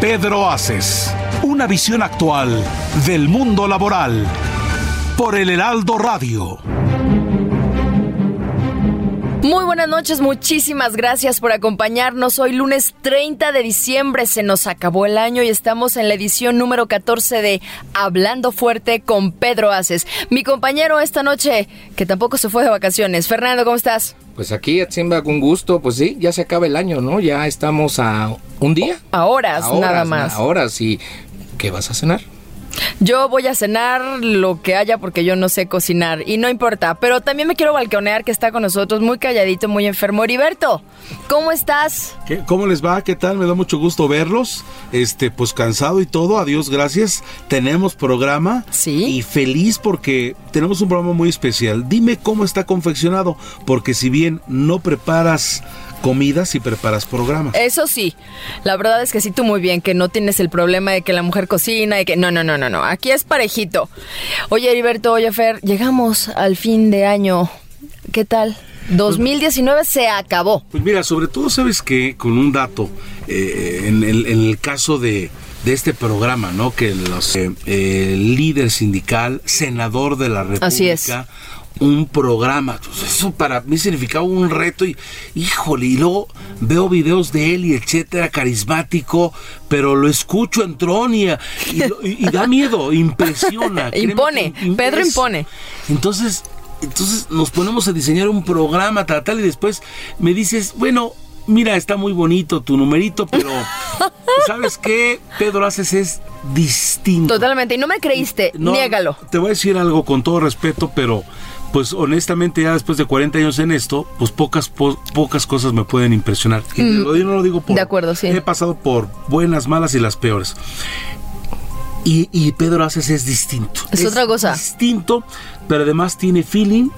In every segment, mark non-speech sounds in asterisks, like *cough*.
Pedro Aces. Una visión actual del mundo laboral. Por el Heraldo Radio. Muy buenas noches, muchísimas gracias por acompañarnos. Hoy lunes 30 de diciembre se nos acabó el año y estamos en la edición número 14 de Hablando Fuerte con Pedro Aces. Mi compañero esta noche, que tampoco se fue de vacaciones. Fernando, ¿cómo estás? Pues aquí, Atzimba, con gusto, pues sí, ya se acaba el año, ¿no? Ya estamos a un día. A horas, A horas, nada más. A horas, y ¿qué vas a cenar? Yo voy a cenar lo que haya porque yo no sé cocinar y no importa, pero también me quiero balconear que está con nosotros muy calladito, muy enfermo. Heriberto, ¿cómo estás? ¿Qué- ¿Cómo les va? ¿Qué tal? Me da mucho gusto verlos. Este, pues cansado y todo. Adiós, gracias. Tenemos programa. Sí. Y feliz porque tenemos un programa muy especial. Dime cómo está confeccionado, porque si bien no preparas comida, sí preparas programa. Eso sí, la verdad es que sí tú muy bien, que no tienes el problema de que la mujer cocina y que no, no, no, no, no, aquí es parejito. Oye Heriberto, oye Fer, llegamos al fin de año, ¿qué tal? 2019 se acabó. Pues mira, sobre todo sabes que con un dato, eh, en, el, en el caso de, de este programa, ¿no? Que los, eh, el líder sindical, senador de la República, Así es. Un programa, eso para mí significaba un reto y híjole, y luego veo videos de él y etcétera, carismático, pero lo escucho en Tron y, y da miedo, *laughs* impresiona. Impone, que Pedro es- impone. Entonces, entonces nos ponemos a diseñar un programa, tal, tal, y después me dices, bueno, mira, está muy bonito tu numerito, pero *laughs* ¿sabes qué? Pedro Haces es distinto. Totalmente, y no me creíste, No, niégalo. Te voy a decir algo con todo respeto, pero pues honestamente ya después de 40 años en esto, pues pocas po- pocas cosas me pueden impresionar. Y lo digo- no lo digo por... Mm. De acuerdo, sí. He pasado por buenas, malas y las peores. Y, y Pedro Aces es distinto. Es otra cosa. Distinto, pero además tiene feeling.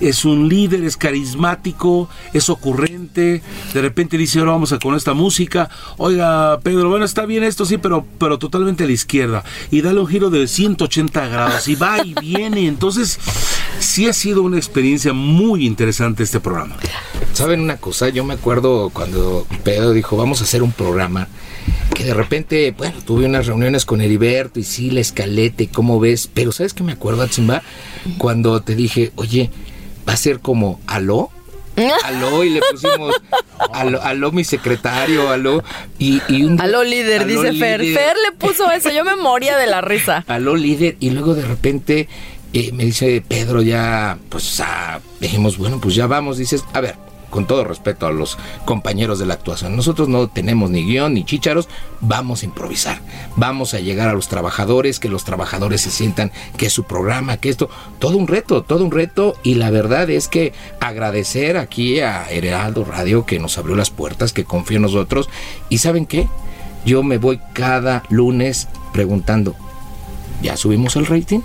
Es un líder, es carismático, es ocurrente. De repente dice, ahora vamos a con esta música. Oiga, Pedro, bueno, está bien esto, sí, pero, pero totalmente a la izquierda. Y dale un giro de 180 grados. Y va y viene. Entonces, sí ha sido una experiencia muy interesante este programa. ¿Saben una cosa? Yo me acuerdo cuando Pedro dijo, vamos a hacer un programa, que de repente, bueno, tuve unas reuniones con Heriberto y sí, la escaleta y cómo ves, pero ¿sabes qué me acuerdo, Atzimba? Cuando te dije, oye, va a ser como aló. *laughs* Aló y le pusimos aló, aló mi secretario, aló y, y un Aló líder, aló, dice Fer. Fer le puso eso, yo me moría de la risa. *laughs* aló líder y luego de repente eh, me dice Pedro ya pues ah, dijimos bueno pues ya vamos dices a ver con todo respeto a los compañeros de la actuación. Nosotros no tenemos ni guion ni chícharos vamos a improvisar. Vamos a llegar a los trabajadores que los trabajadores se sientan que su programa que esto todo un reto todo un reto. Y la verdad es que agradecer aquí a Heraldo Radio que nos abrió las puertas que confió en nosotros. Y saben qué yo me voy cada lunes preguntando ya subimos el rating.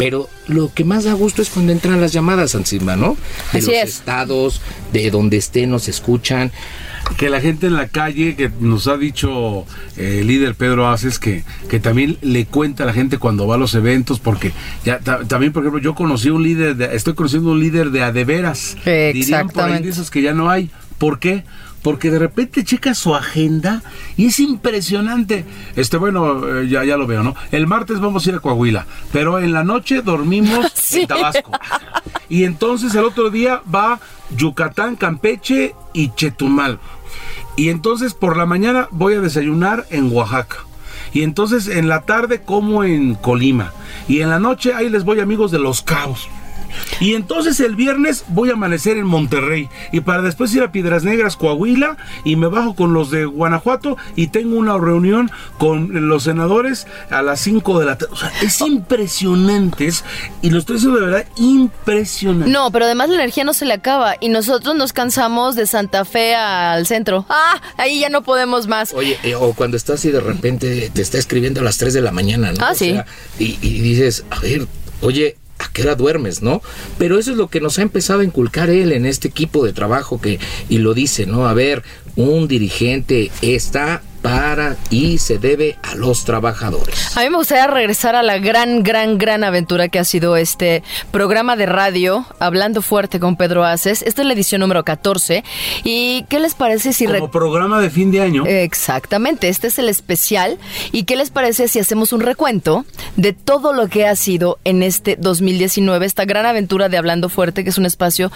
Pero lo que más da gusto es cuando entran las llamadas encima, ¿no? De Así los es. estados, de donde estén, nos escuchan. que la gente en la calle, que nos ha dicho eh, el líder Pedro Aces, que, que también le cuenta a la gente cuando va a los eventos, porque ya ta- también, por ejemplo, yo conocí un líder, de- estoy conociendo un líder de adeveras. Dirían por ahí Exactamente. de esos que ya no hay. ¿Por qué? Porque de repente checa su agenda y es impresionante. Este, bueno, eh, ya, ya lo veo, ¿no? El martes vamos a ir a Coahuila, pero en la noche dormimos *laughs* Sí. en Tabasco. Y entonces el otro día va Yucatán, Campeche y Chetumal. Y entonces por la mañana voy a desayunar en Oaxaca. Y entonces en la tarde como en Colima. Y en la noche ahí les voy amigos de Los Cabos. Y entonces el viernes voy a amanecer en Monterrey y para después ir a Piedras Negras, Coahuila y me bajo con los de Guanajuato y tengo una reunión con los senadores a las 5 de la tarde. O sea, es impresionante es, y lo estoy diciendo de verdad impresionante. No, pero además la energía no se le acaba y nosotros nos cansamos de Santa Fe al centro. Ah, ahí ya no podemos más. Oye, eh, o cuando estás y de repente te está escribiendo a las 3 de la mañana, ¿no? Ah, sí. y, y dices, a ver, oye, ¿a qué hora duermes, no? Pero eso es lo que nos ha empezado a inculcar él en este equipo de trabajo que, y lo dice, ¿no? A ver, un dirigente está para y se debe a los trabajadores. A mí me gustaría regresar a la gran, gran, gran aventura que ha sido este programa de radio, Hablando Fuerte con Pedro Aces. Esta es la edición número 14. ¿Y qué les parece si... Como programa de fin de año. Exactamente, este es el especial. ¿Y qué les parece si hacemos un recuento de todo lo que ha sido en este 2019, esta gran aventura de Hablando Fuerte, que es un espacio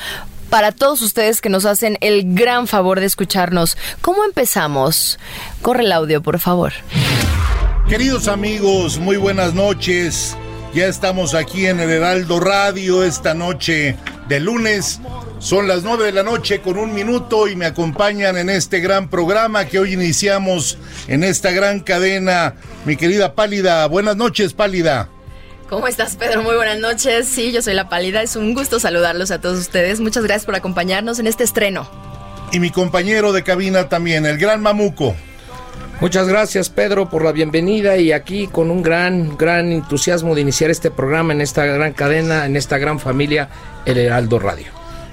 para todos ustedes que nos hacen el gran favor de escucharnos. ¿Cómo empezamos? Corre el audio, por favor. Queridos amigos, muy buenas noches. Ya estamos aquí en el Heraldo Radio esta noche de lunes. Son las nueve de la noche con un minuto y me acompañan en este gran programa que hoy iniciamos en esta gran cadena. Mi querida Pálida, buenas noches Pálida. ¿Cómo estás, Pedro? Muy buenas noches. Sí, yo soy La Pálida. Es un gusto saludarlos a todos ustedes. Muchas gracias por acompañarnos en este estreno. Y mi compañero de cabina también, el gran Mamuco. Muchas gracias, Pedro, por la bienvenida y aquí con un gran, gran entusiasmo de iniciar este programa en esta gran cadena, en esta gran familia, el Heraldo Radio.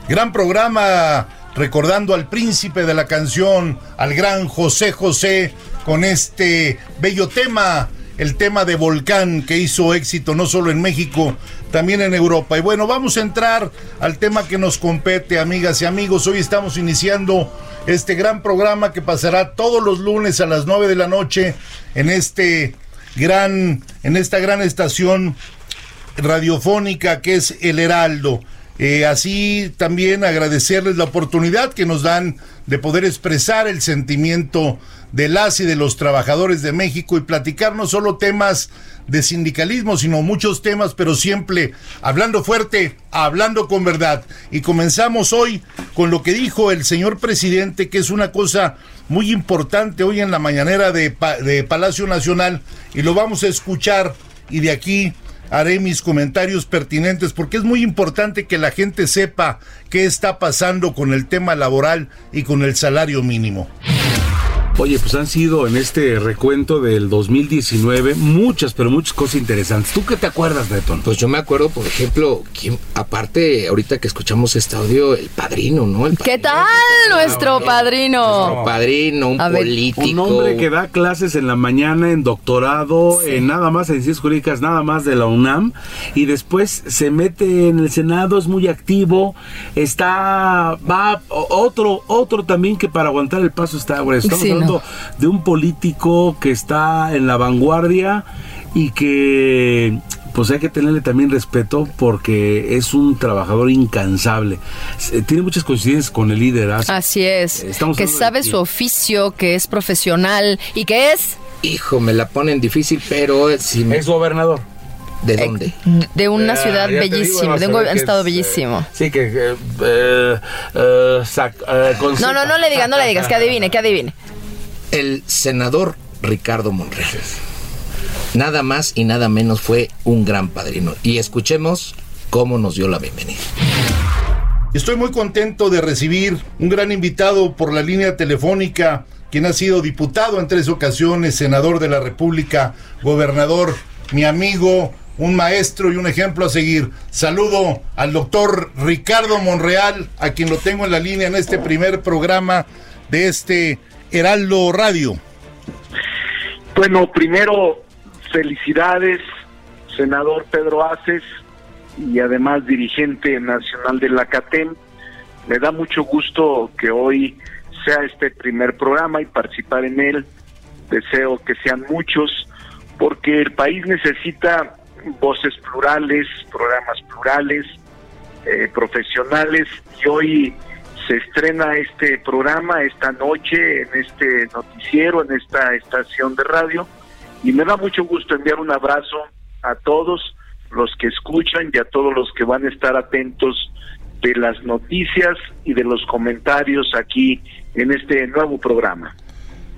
Gran programa recordando al príncipe de la canción, al gran José José, con este bello tema el tema de Volcán que hizo éxito no solo en México, también en Europa. Y bueno, vamos a entrar al tema que nos compete, amigas y amigos. Hoy estamos iniciando este gran programa que pasará todos los lunes a las 9 de la noche en este gran en esta gran estación radiofónica que es El Heraldo. Eh, así también agradecerles la oportunidad que nos dan de poder expresar el sentimiento de las y de los trabajadores de México y platicar no solo temas de sindicalismo, sino muchos temas, pero siempre hablando fuerte, hablando con verdad. Y comenzamos hoy con lo que dijo el señor presidente, que es una cosa muy importante hoy en la mañanera de, de Palacio Nacional, y lo vamos a escuchar y de aquí haré mis comentarios pertinentes porque es muy importante que la gente sepa qué está pasando con el tema laboral y con el salario mínimo. Oye, pues han sido en este recuento del 2019 muchas, pero muchas cosas interesantes. ¿Tú qué te acuerdas, Breton? Pues yo me acuerdo, por ejemplo, aparte, ahorita que escuchamos este audio, el padrino, ¿no? ¿Qué tal nuestro padrino? Nuestro padrino, un político. un hombre que da clases en la mañana, en doctorado, en nada más en ciencias jurídicas, nada más de la UNAM, y después se mete en el Senado, es muy activo, está, va, otro, otro también que para aguantar el paso está, bueno, estamos de un político que está en la vanguardia y que pues hay que tenerle también respeto porque es un trabajador incansable. Tiene muchas coincidencias con el líder. Así es. que sabe su oficio, que es profesional y que es... Hijo, me la ponen difícil, pero si Es gobernador. ¿De eh, dónde? De una ciudad bellísima, de un estado bellísimo. sí, que... Eh, eh, no, no, no le digas, no le digas, que adivine, que adivine el senador Ricardo Monreal. Nada más y nada menos fue un gran padrino. Y escuchemos cómo nos dio la bienvenida. Estoy muy contento de recibir un gran invitado por la línea telefónica, quien ha sido diputado en tres ocasiones, senador de la República, gobernador, mi amigo, un maestro y un ejemplo a seguir. Saludo al doctor Ricardo Monreal, a quien lo tengo en la línea en este primer programa de este Heraldo Radio. Bueno, primero, felicidades, senador Pedro Aces y además dirigente nacional de la CATEM. Me da mucho gusto que hoy sea este primer programa y participar en él. Deseo que sean muchos, porque el país necesita voces plurales, programas plurales, eh, profesionales, y hoy se estrena este programa esta noche en este noticiero, en esta estación de radio y me da mucho gusto enviar un abrazo a todos los que escuchan y a todos los que van a estar atentos de las noticias y de los comentarios aquí en este nuevo programa.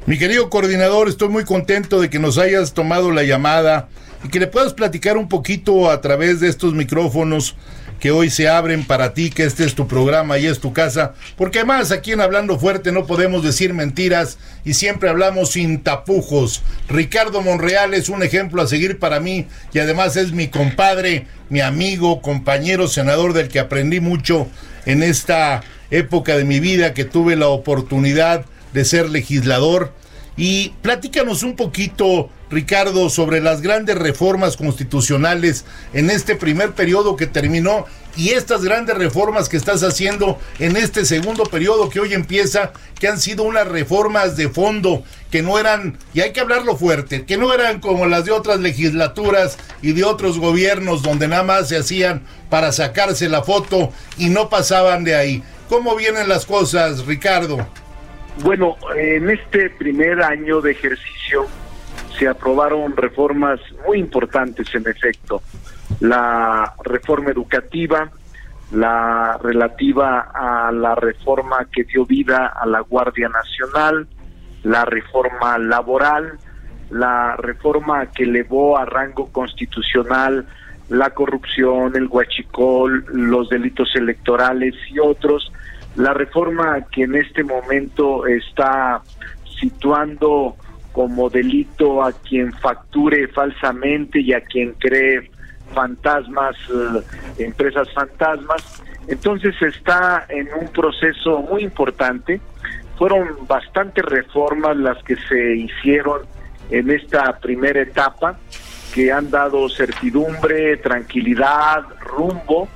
Mi querido coordinador, estoy muy contento de que nos hayas tomado la llamada y que le puedas platicar un poquito a través de estos micrófonos que hoy se abren para ti, que este es tu programa y es tu casa, porque además aquí en Hablando Fuerte no podemos decir mentiras y siempre hablamos sin tapujos. Ricardo Monreal es un ejemplo a seguir para mí y además es mi compadre, mi amigo, compañero, senador del que aprendí mucho en esta época de mi vida que tuve la oportunidad de ser legislador. Y platícanos un poquito, Ricardo, sobre las grandes reformas constitucionales en este primer periodo que terminó y estas grandes reformas que estás haciendo en este segundo periodo que hoy empieza, que han sido unas reformas de fondo, que no eran, y hay que hablarlo fuerte, que no eran como las de otras legislaturas y de otros gobiernos donde nada más se hacían para sacarse la foto y no pasaban de ahí. ¿Cómo vienen las cosas, Ricardo? Bueno, en este primer año de ejercicio se aprobaron reformas muy importantes, en efecto. La reforma educativa, la relativa a la reforma que dio vida a la Guardia Nacional, la reforma laboral, la reforma que elevó a rango constitucional la corrupción, el huachicol, los delitos electorales y otros, la reforma que en este momento está situando como delito a quien facture falsamente y a quien cree fantasmas, eh, empresas fantasmas. Entonces está en un proceso muy importante. Fueron bastantes reformas las que se hicieron en esta primera etapa que han dado certidumbre, tranquilidad, rumbo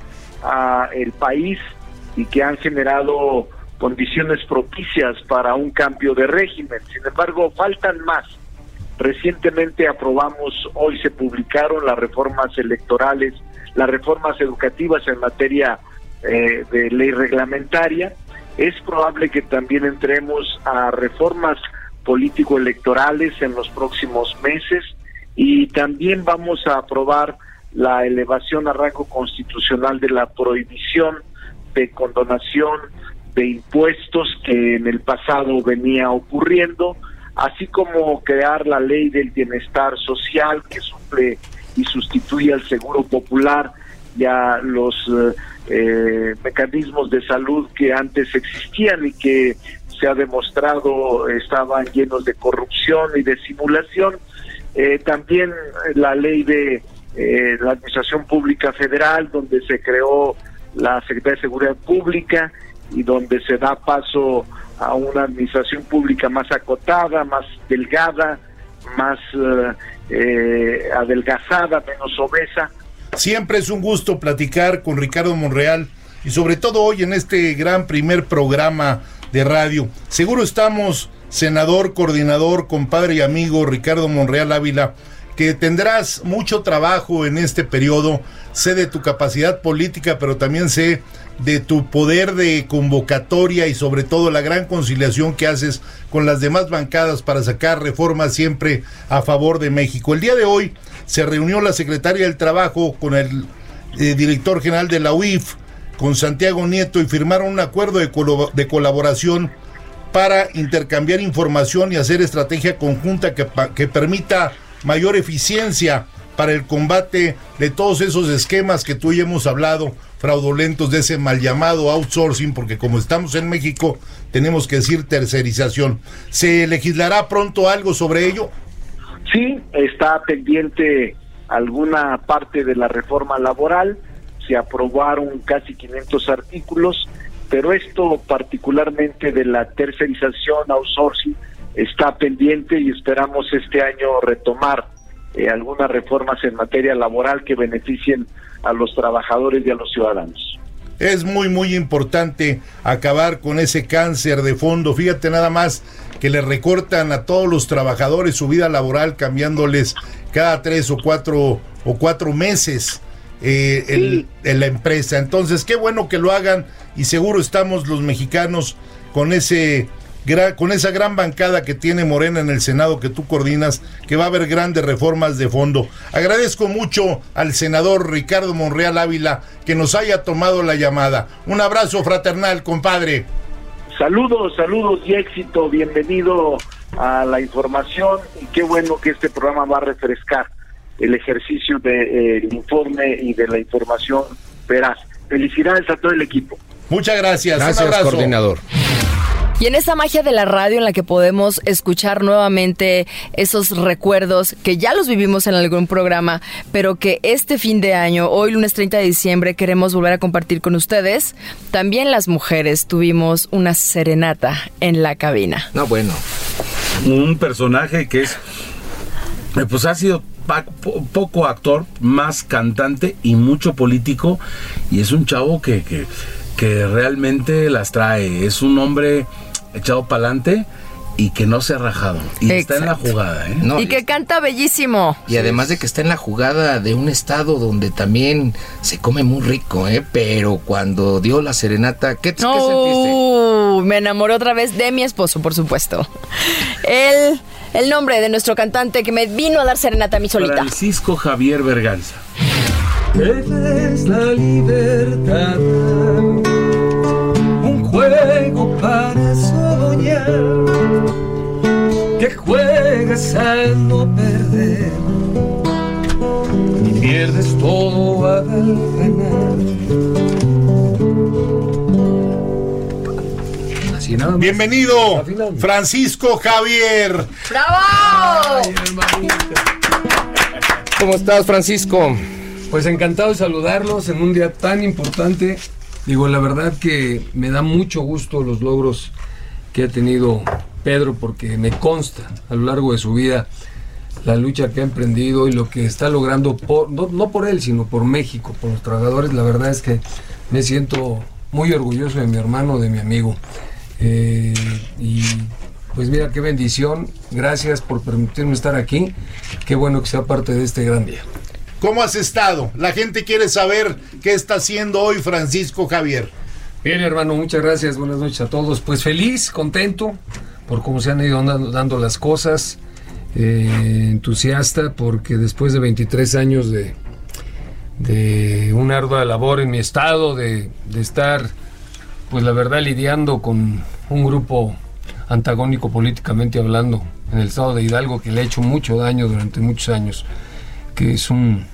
a el país y que han generado condiciones propicias para un cambio de régimen. Sin embargo, faltan más. Recientemente aprobamos, hoy se publicaron las reformas electorales, las reformas educativas en materia eh, de ley reglamentaria. Es probable que también entremos a reformas político-electorales en los próximos meses y también vamos a aprobar la elevación a rango constitucional de la prohibición de condonación de impuestos que en el pasado venía ocurriendo, así como crear la ley del bienestar social que suple y sustituye al seguro popular y a los eh, eh, mecanismos de salud que antes existían y que se ha demostrado estaban llenos de corrupción y de simulación. Eh, también la ley de la Administración Pública Federal, donde se creó la Secretaría de Seguridad Pública y donde se da paso a una administración pública más acotada, más delgada, más eh, eh, adelgazada, menos obesa. Siempre es un gusto platicar con Ricardo Monreal y sobre todo hoy en este gran primer programa de radio. Seguro estamos, senador, coordinador, compadre y amigo Ricardo Monreal Ávila, que tendrás mucho trabajo en este periodo. Sé de tu capacidad política, pero también sé de tu poder de convocatoria y sobre todo la gran conciliación que haces con las demás bancadas para sacar reformas siempre a favor de México. El día de hoy se reunió la secretaria del Trabajo con el eh, director general de la UIF, con Santiago Nieto, y firmaron un acuerdo de, de colaboración para intercambiar información y hacer estrategia conjunta que, que permita mayor eficiencia para el combate de todos esos esquemas que tú y hemos hablado, fraudulentos de ese mal llamado outsourcing, porque como estamos en México, tenemos que decir tercerización. ¿Se legislará pronto algo sobre ello? Sí, está pendiente alguna parte de la reforma laboral, se aprobaron casi 500 artículos, pero esto particularmente de la tercerización, outsourcing, está pendiente y esperamos este año retomar eh, algunas reformas en materia laboral que beneficien a los trabajadores y a los ciudadanos. Es muy, muy importante acabar con ese cáncer de fondo. Fíjate nada más que le recortan a todos los trabajadores su vida laboral cambiándoles cada tres o cuatro o cuatro meses eh, en la empresa. Entonces, qué bueno que lo hagan y seguro estamos los mexicanos con ese con esa gran bancada que tiene Morena en el Senado que tú coordinas, que va a haber grandes reformas de fondo. Agradezco mucho al senador Ricardo Monreal Ávila que nos haya tomado la llamada. Un abrazo fraternal, compadre. Saludos, saludos y éxito. Bienvenido a la información y qué bueno que este programa va a refrescar el ejercicio del eh, informe y de la información veraz. Felicidades a todo el equipo. Muchas gracias. Gracias, coordinador. Y en esa magia de la radio en la que podemos escuchar nuevamente esos recuerdos que ya los vivimos en algún programa, pero que este fin de año, hoy lunes 30 de diciembre, queremos volver a compartir con ustedes, también las mujeres tuvimos una serenata en la cabina. No, bueno. Un personaje que es, pues ha sido poco actor, más cantante y mucho político. Y es un chavo que, que, que realmente las trae. Es un hombre echado para adelante y que no se ha rajado. Y está en la jugada, ¿eh? y que canta bellísimo. Y además de que está en la jugada de un estado donde también se come muy rico, ¿eh? Pero cuando dio la serenata, ¿qué, ¿qué sentiste? Me enamoré otra vez de mi esposo, por supuesto. El, el nombre de nuestro cantante que me vino a dar serenata a mí solita. Francisco Javier Berganza. es la libertad? Un juego para que juegas al no perder y pierdes todo al ganar. Bienvenido, Francisco Javier. ¡Bravo! ¿Cómo estás, Francisco? Pues encantado de saludarlos en un día tan importante. Digo, la verdad que me da mucho gusto los logros que ha tenido Pedro, porque me consta a lo largo de su vida la lucha que ha emprendido y lo que está logrando, no, por él, sino por México, por los trabajadores. La verdad es que me siento muy orgulloso de mi hermano, de mi amigo. Eh, y pues mira, qué bendición. Gracias por permitirme estar aquí. Qué bueno que sea parte de este gran día. ¿Cómo has estado? La gente quiere saber qué está haciendo hoy Francisco Javier. Bien, hermano, muchas gracias. Buenas noches a todos. Pues feliz, contento por cómo se han ido dando, las cosas. Eh, entusiasta porque después de 23 años de, de una ardua labor en mi estado, de, de estar, pues la verdad, lidiando con un grupo antagónico políticamente hablando en el estado de Hidalgo que le ha hecho mucho daño durante muchos años, que es un,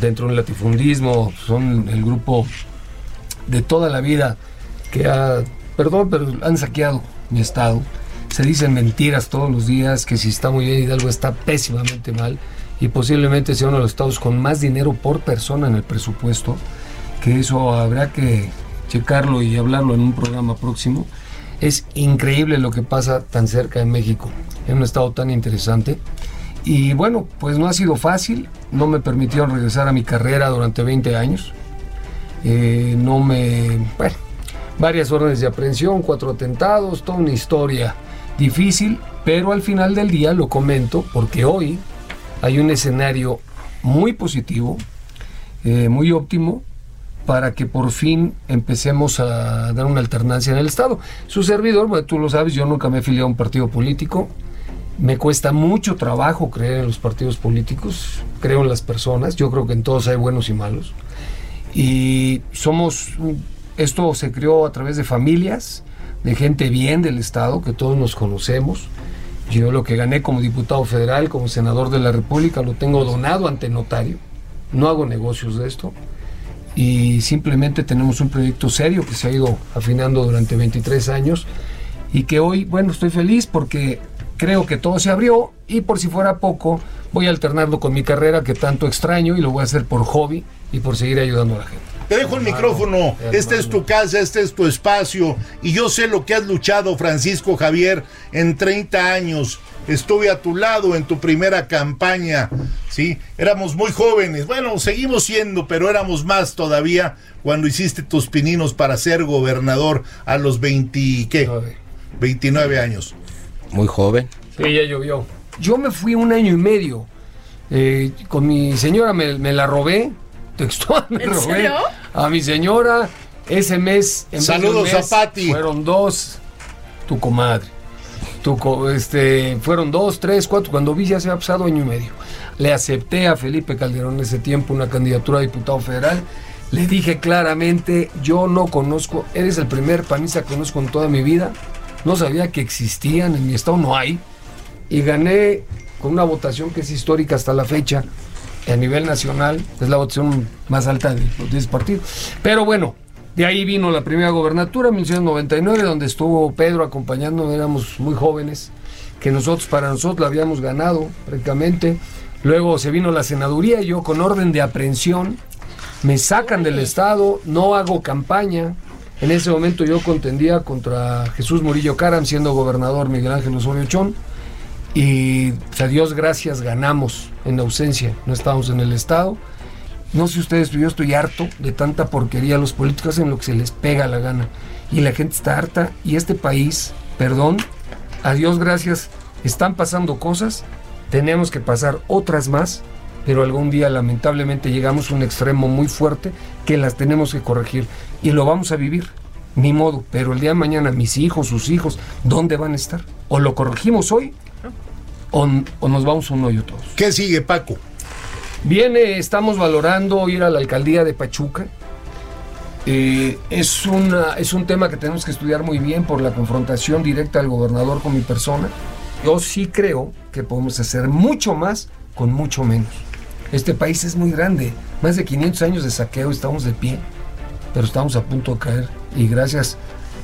dentro del latifundismo, son el grupo de toda la vida que ha, perdón, pero han saqueado mi estado. Se dicen mentiras todos los días, que si está muy bien Hidalgo está pésimamente mal y posiblemente sea uno de los estados con más dinero por persona en el presupuesto, que eso habrá que checarlo y hablarlo en un programa próximo. Es increíble lo que pasa tan cerca de México, en un estado tan interesante. Y bueno, pues no ha sido fácil, no me permitieron regresar a mi carrera durante 20 años. Eh, no me... Bueno, varias órdenes de aprehensión, cuatro atentados, toda una historia difícil, pero al final del día lo comento porque hoy hay un escenario muy positivo, eh, muy óptimo, para que por fin empecemos a dar una alternancia en el Estado. Su servidor, tú lo sabes, yo nunca me he afiliado a un partido político, me cuesta mucho trabajo creer en los partidos políticos, creo en las personas, yo creo que en todos hay buenos y malos. Y somos, esto se creó a través de familias, de gente bien del Estado, que todos nos conocemos. Yo lo que gané como diputado federal, como senador de la República, lo tengo donado ante notario. No hago negocios de esto. Y simplemente tenemos un proyecto serio que se ha ido afinando durante 23 años y que hoy, bueno, estoy feliz porque creo que todo se abrió y por si fuera poco, voy a alternarlo con mi carrera que tanto extraño y lo voy a hacer por hobby y por seguir ayudando a la gente. Te dejo el micrófono, esta es tu casa, este es tu espacio y yo sé lo que has luchado, Francisco Javier, en 30 años. Estuve a tu lado en tu primera campaña, ¿sí? Éramos muy jóvenes, bueno, seguimos siendo, pero éramos más todavía cuando hiciste tus pininos para ser gobernador a los 20, ¿qué? 29 años. Muy joven. Sí, ya llovió. Yo me fui un año y medio. Eh, con mi señora me, la robé. *laughs* Textual, me robé. A mi señora, ese mes. Saludos a Pati. Fueron dos. tu comadre. Tu co- este, fueron dos, tres, cuatro. Cuando vi ya se ha pasado año y medio. Le acepté a Felipe Calderón en ese tiempo una candidatura a diputado federal. Le dije claramente, yo no conozco, eres el primer panista que conozco en toda mi vida. No sabía que existían, en mi estado no hay. Y gané con una votación que es histórica hasta la fecha a nivel nacional. Es la votación más alta de los 10 partidos. Pero bueno, de ahí vino la primera gobernatura en 1999, donde estuvo Pedro acompañando, éramos muy jóvenes, que nosotros para nosotros la habíamos ganado prácticamente. Luego se vino la senaduría y yo con orden de aprehensión me sacan del Estado, no hago campaña. En ese momento yo contendía contra Jesús Murillo Caram, siendo gobernador Miguel Ángel Osorio Chón. Y a Dios gracias ganamos en ausencia, no estábamos en el Estado. No sé ustedes, pero yo estoy harto de tanta porquería. Los políticos hacen lo que se les pega la gana. Y la gente está harta. Y este país, perdón, a Dios gracias, están pasando cosas. Tenemos que pasar otras más. Pero algún día lamentablemente llegamos a un extremo muy fuerte que las tenemos que corregir. Y lo vamos a vivir. Ni modo. Pero el día de mañana mis hijos, sus hijos, ¿dónde van a estar? O lo corregimos hoy o, o nos vamos a un hoyo todos. ¿Qué sigue, Paco? Viene, estamos valorando ir a la alcaldía de Pachuca. Eh, es, una, es un tema que tenemos que estudiar muy bien por la confrontación directa del gobernador con mi persona. Yo sí creo que podemos hacer mucho más con mucho menos. Este país es muy grande, más de 500 años de saqueo, estamos de pie, pero estamos a punto de caer. Y gracias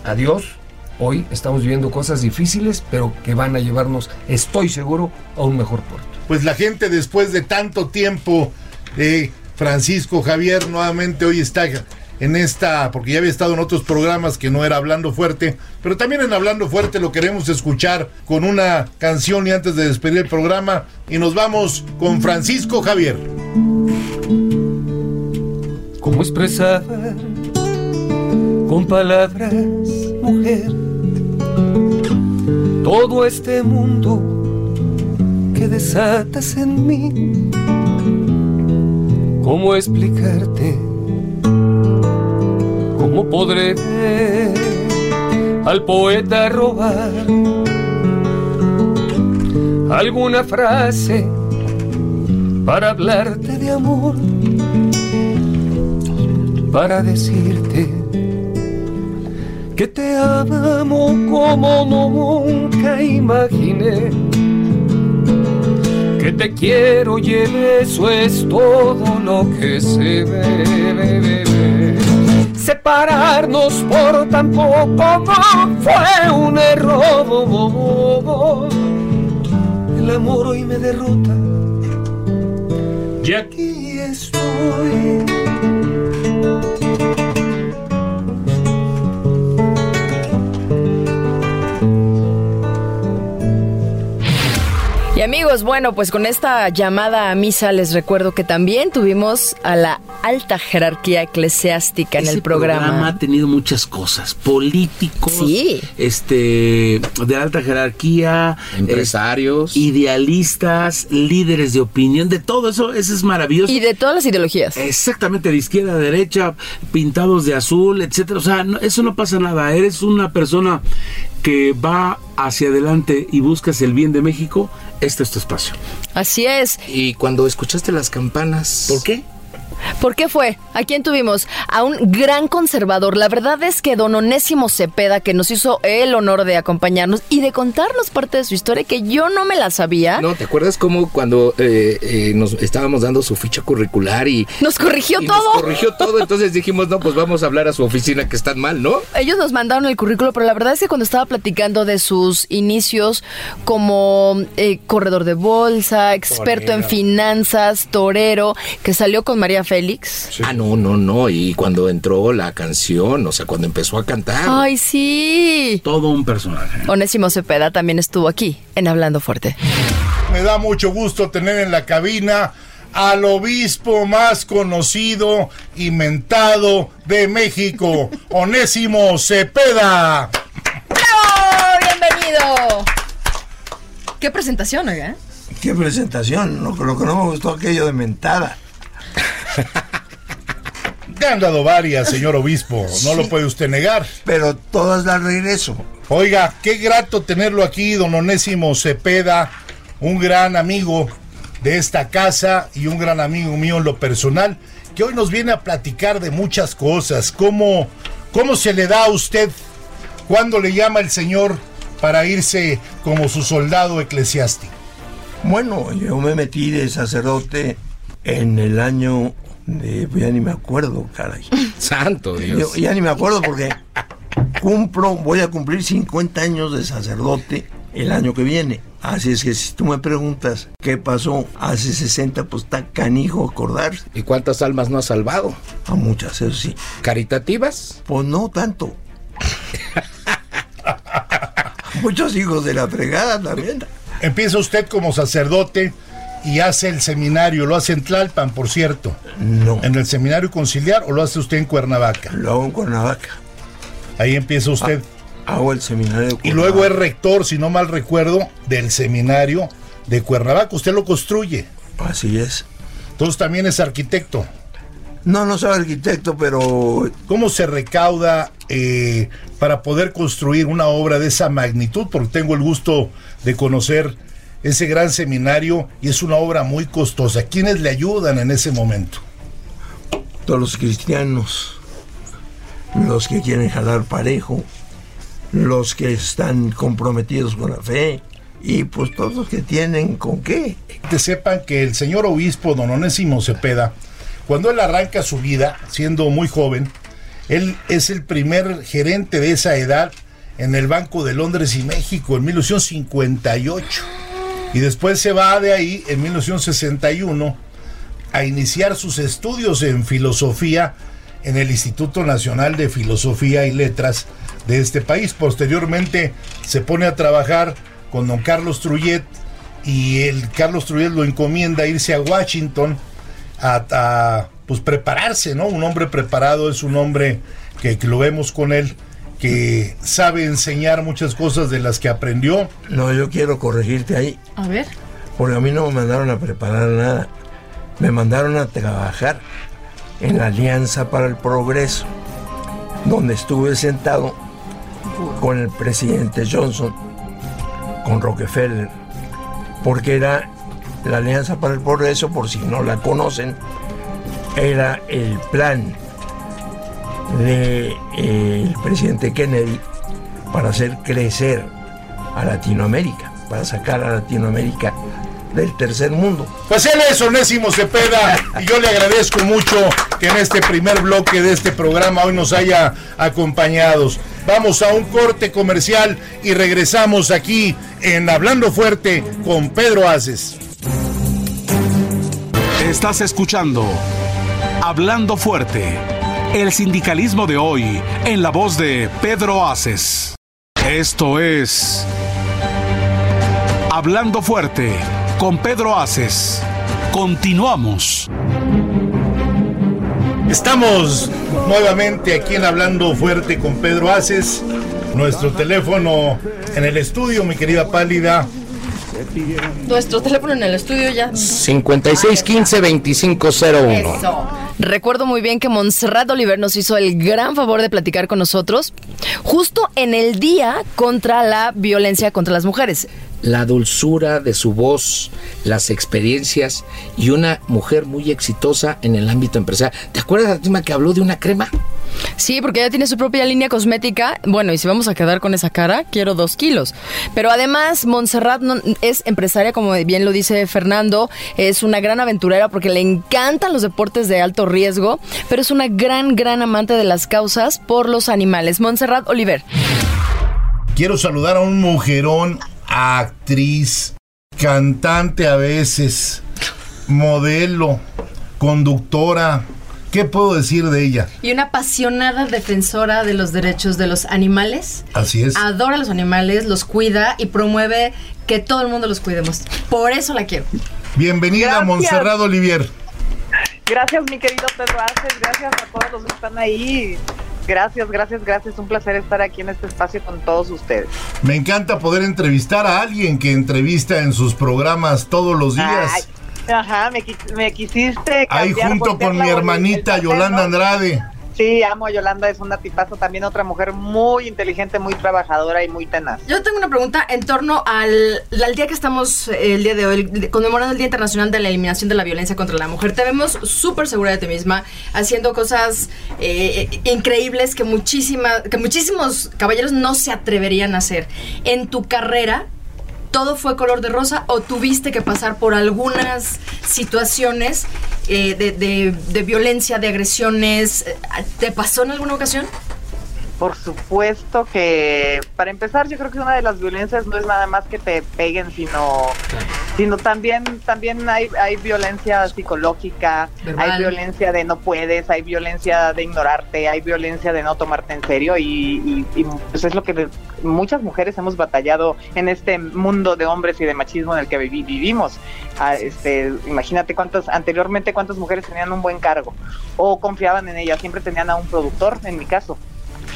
a Dios, hoy estamos viviendo cosas difíciles, pero que van a llevarnos, estoy seguro, a un mejor puerto. Pues la gente después de tanto tiempo, eh, Francisco Javier nuevamente hoy está en esta, porque ya había estado en otros programas que no era Hablando Fuerte, pero también en Hablando Fuerte lo queremos escuchar con una canción y antes de despedir el programa y nos vamos con Francisco Javier. ¿Cómo expresar con palabras, mujer, todo este mundo que desatas en mí? ¿Cómo explicarte? ¿Cómo podré ver al poeta robar alguna frase para hablarte de amor? para decirte que te amo como nunca imaginé. Que te quiero y eso es todo lo que se ve, ve. Separarnos por tan poco fue un error. El amor hoy me derrota y aquí estoy. Amigos, bueno, pues con esta llamada a misa les recuerdo que también tuvimos a la alta jerarquía eclesiástica en Ese el programa. ha tenido muchas cosas, políticos, Sí. este, de alta jerarquía, Empresarios. eh, idealistas, líderes de opinión, de todo eso, eso es maravilloso. Y de todas las ideologías. Exactamente, de izquierda a derecha, pintados de azul, etcétera. O sea, no- eso no pasa nada. Eres una persona que va hacia adelante y buscas el bien de México. Este es tu espacio. Así es. Y cuando escuchaste las campanas. ¿Por qué? ¿Por qué fue? ¿A quién tuvimos? A un gran conservador. La verdad es que don Onésimo Cepeda, que nos hizo el honor de acompañarnos y de contarnos parte de su historia que yo no me la sabía, No, ¿te acuerdas cómo cuando eh, eh, nos estábamos dando su ficha curricular y, nos corrigió y todo. nos corrigió todo? Entonces dijimos, no, pues vamos a hablar a su oficina que están mal, ¿no? Ellos nos mandaron el currículo, pero la verdad es que cuando estaba platicando de sus inicios como eh, corredor de bolsa, experto en finanzas, torero, que salió con María Félix. Ah, no, no, no. Y cuando entró la canción, o sea, cuando empezó a cantar. Ay, sí. Todo un personaje. Onésimo Cepeda también estuvo aquí en Hablando Fuerte. Me da mucho gusto tener en la cabina al obispo más conocido y mentado de México, *laughs* Onésimo Cepeda. ¡Bravo! ¡Bienvenido! ¿Qué presentación, oiga? Qué presentación, lo, lo que no me gustó aquello de mentada. *laughs* Le han dado varias, señor obispo, no lo puede usted negar. Pero todas las regreso. Oiga, qué grato tenerlo aquí, don Onésimo Cepeda, un gran amigo de esta casa y un gran amigo mío en lo personal, que hoy nos viene a platicar de muchas cosas. ¿Cómo, cómo se le da a usted cuando le llama el Señor para irse como su soldado eclesiástico? Bueno, yo me metí de sacerdote en el año de, ya ni me acuerdo, caray. *laughs* Santo Dios. Yo ya ni me acuerdo porque cumplo, voy a cumplir 50 años de sacerdote el año que viene. Así es que si tú me preguntas qué pasó hace 60, pues está canijo acordarse. ¿Y cuántas almas no ha salvado? A muchas, eso sí. ¿Caritativas? Pues no tanto. *laughs* Muchos hijos de la fregada también. Empieza usted como sacerdote y hace el seminario, lo hace en Tlalpan, por cierto. No. ¿En el seminario conciliar o lo hace usted en Cuernavaca? Lo hago en Cuernavaca. Ahí empieza usted. Hago el seminario de y luego es rector, si no mal recuerdo, del seminario de Cuernavaca. Usted lo construye. Así es. Entonces también es arquitecto. No, no soy arquitecto, pero ¿Cómo se recauda eh, para poder construir una obra de esa magnitud? Porque tengo el gusto de conocer ese gran seminario y es una obra muy costosa. ¿Quiénes le ayudan en ese momento? todos los cristianos, los que quieren jalar parejo, los que están comprometidos con la fe y pues todos los que tienen con qué. Que sepan que el señor obispo don Onésimo Cepeda, cuando él arranca su vida, siendo muy joven, él es el primer gerente de esa edad en el Banco de Londres y México en 1958. Y después se va de ahí en 1961 a iniciar sus estudios en filosofía en el Instituto Nacional de Filosofía y Letras de este país. Posteriormente se pone a trabajar con don Carlos Trujillo y el Carlos Trujillo lo encomienda irse a Washington a, pues prepararse, ¿no? Un hombre preparado es un hombre que lo vemos con él que sabe enseñar muchas cosas de las que aprendió. No, yo quiero corregirte ahí, A ver. porque a mí no me mandaron a preparar nada. Me mandaron a trabajar en la Alianza para el Progreso, donde estuve sentado con el presidente Johnson, con Rockefeller, porque era la Alianza para el Progreso, por si no la conocen, era el plan del presidente Kennedy para hacer crecer a Latinoamérica, para sacar a Latinoamérica del tercer mundo. Pues él es Onésimo Cepeda y yo le agradezco mucho que en este primer bloque de este programa hoy nos haya acompañado. Vamos a un corte comercial y regresamos aquí en Hablando Fuerte con Pedro Aces. Estás escuchando Hablando Fuerte, el sindicalismo de hoy en la voz de Pedro Aces. Esto es Hablando Fuerte con Pedro Aces. Continuamos. Estamos nuevamente aquí en Hablando Fuerte con Pedro Aces. Nuestro teléfono en el estudio, mi querida Pálida. Nuestro teléfono en el estudio ya. 5615-2501. Eso. Recuerdo muy bien que Montserrat Oliver nos hizo el gran favor de platicar con nosotros justo en el día contra la violencia contra las mujeres. La dulzura de su voz, las experiencias y una mujer muy exitosa en el ámbito empresarial. ¿Te acuerdas la última que habló de una crema? Sí, porque ella tiene su propia línea cosmética. Bueno, y si vamos a quedar con esa cara, quiero dos kilos. Pero además, Montserrat no- es empresaria, como bien lo dice Fernando. Es una gran aventurera porque le encantan los deportes de alto riesgo, pero es una gran, gran amante de las causas por los animales. Montserrat Oliver. Quiero saludar a un mujerón, actriz, cantante a veces, modelo, conductora. ¿Qué puedo decir de ella? Y una apasionada defensora de los derechos de los animales. Así es. Adora a los animales, los cuida y promueve que todo el mundo los cuidemos. Por eso la quiero. Bienvenida, Gracias. Montserrat Olivier. Gracias, mi querido Pedro Aces. Gracias a todos los que están ahí. Gracias, gracias, gracias. Un placer estar aquí en este espacio con todos ustedes. Me encanta poder entrevistar a alguien que entrevista en sus programas todos los días. Ay. Ajá, me, me quisiste. Ahí junto con mi hermanita Yolanda. Andrade. Sí, amo a Yolanda, es una tipaza, también otra mujer muy inteligente, muy trabajadora y muy tenaz. Yo tengo una pregunta en torno al, al día que estamos eh, el día de hoy, conmemorando el Día Internacional de la Eliminación de la Violencia contra la Mujer. Te vemos súper segura de ti misma, haciendo cosas eh, increíbles que, muchísima, que muchísimos caballeros no se atreverían a hacer. En tu carrera, ¿todo fue color de rosa o tuviste que pasar por algunas situaciones eh, de, de- de violencia, de agresiones? ¿Te pasó en alguna ocasión? Por supuesto que, para empezar, yo creo que una de las violencias no es nada más que te peguen, sino, sino también, también hay, hay violencia psicológica, Verbal. hay violencia de no puedes, hay violencia de ignorarte, hay violencia de no tomarte en serio y, y, y, pues es lo que muchas mujeres hemos batallado en este mundo de hombres y de machismo en el que vivi- vivimos. Ah, este, imagínate cuántas, anteriormente cuántas mujeres tenían un buen cargo o confiaban en ellas, siempre tenían a un productor, en mi caso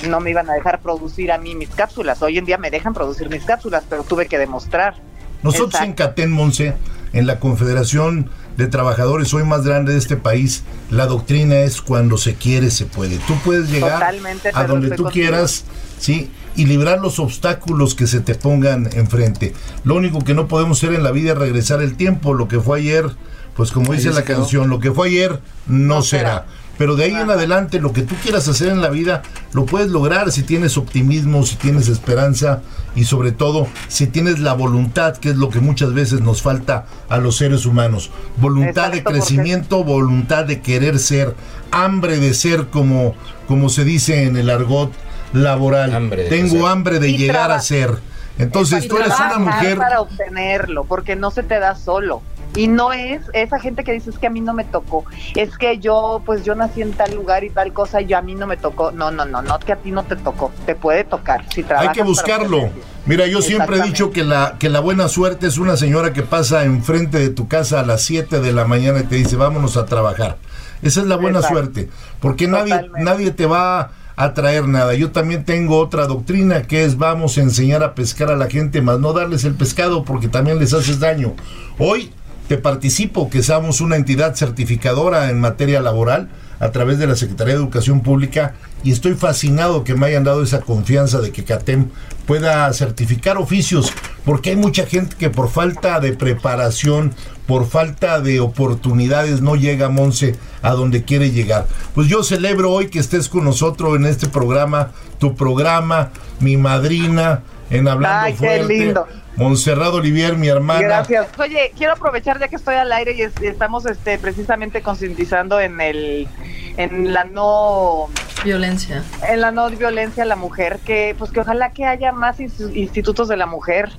no me iban a dejar producir a mí mis cápsulas. Hoy en día me dejan producir mis cápsulas, pero tuve que demostrar. Nosotros en. CATEN, Monse, en la Confederación de Trabajadores hoy más grande de este país, la doctrina es cuando se quiere, se puede. Tú puedes llegar Totalmente, a donde tú contigo. quieras, ¿sí? Y librar los obstáculos que se te pongan enfrente. Lo único que no podemos hacer en la vida es regresar el tiempo. Lo que fue ayer, pues como dice la quedó. canción, lo que fue ayer no, No será. será. Pero de ahí en adelante, lo que tú quieras hacer en la vida, lo puedes lograr si tienes optimismo, si tienes esperanza y sobre todo si tienes la voluntad, que es lo que muchas veces nos falta a los seres humanos. Voluntad de porque- crecimiento, voluntad de querer ser, hambre de ser como, como se dice en el argot laboral. Hambre de Tengo hambre de Y llegar traba- a ser. Entonces tú eres una trabajar mujer... para obtenerlo, porque no se te da solo. Y no es esa gente que dice es que a mí no me tocó, es que yo pues yo nací en tal lugar y tal cosa y yo a mí no me tocó. No, no, no, no que a ti no te tocó, te puede tocar si Hay trabajas que para buscarlo. Mira, yo siempre he dicho que la, que la buena suerte es una señora que pasa enfrente de tu casa a las 7 de la mañana y te dice, vámonos a trabajar. Esa es la buena Exacto. suerte, porque nadie, nadie te va a traer nada. Yo también tengo otra doctrina que es vamos a enseñar a pescar a la gente, más no darles el pescado porque también les haces daño. Hoy te participo que seamos una entidad certificadora en materia laboral a través de la Secretaría de Educación Pública y estoy fascinado que me hayan dado esa confianza de que CATEM pueda certificar oficios, porque hay mucha gente que por falta de preparación, por falta de oportunidades no llega Monse a donde quiere llegar. Pues yo celebro hoy que estés con nosotros en este programa, tu programa, mi madrina en Hablando Ay, qué Fuerte. lindo. Montserrat Olivier, mi hermana. Gracias. Oye, quiero aprovechar ya que estoy al aire y es- estamos este, precisamente concientizando en el en la no Violencia. en la no violencia a la mujer, que pues que ojalá que haya más ins- institutos de la mujer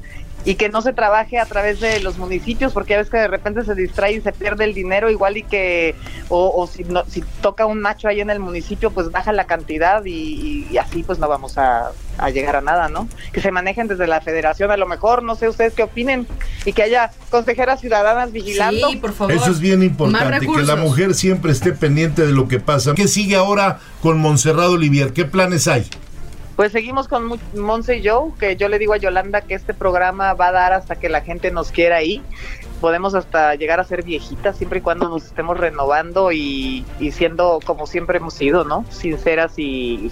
y que no se trabaje a través de los municipios, porque ya ves que de repente se distrae y se pierde el dinero, igual y que, o, o si, no, si toca un macho ahí en el municipio, pues baja la cantidad y, y así pues no vamos a, a llegar a nada, ¿no? Que se manejen desde la federación, a lo mejor, no sé ustedes qué opinen, y que haya consejeras ciudadanas vigilando. Sí, por favor. Eso es bien importante, que la mujer siempre esté pendiente de lo que pasa. ¿Qué sigue ahora con Montserrat Olivier? ¿Qué planes hay? Pues seguimos con Monse y yo, que yo le digo a Yolanda que este programa va a dar hasta que la gente nos quiera ahí. Podemos hasta llegar a ser viejitas siempre y cuando nos estemos renovando y, y siendo como siempre hemos sido, ¿no? Sinceras y,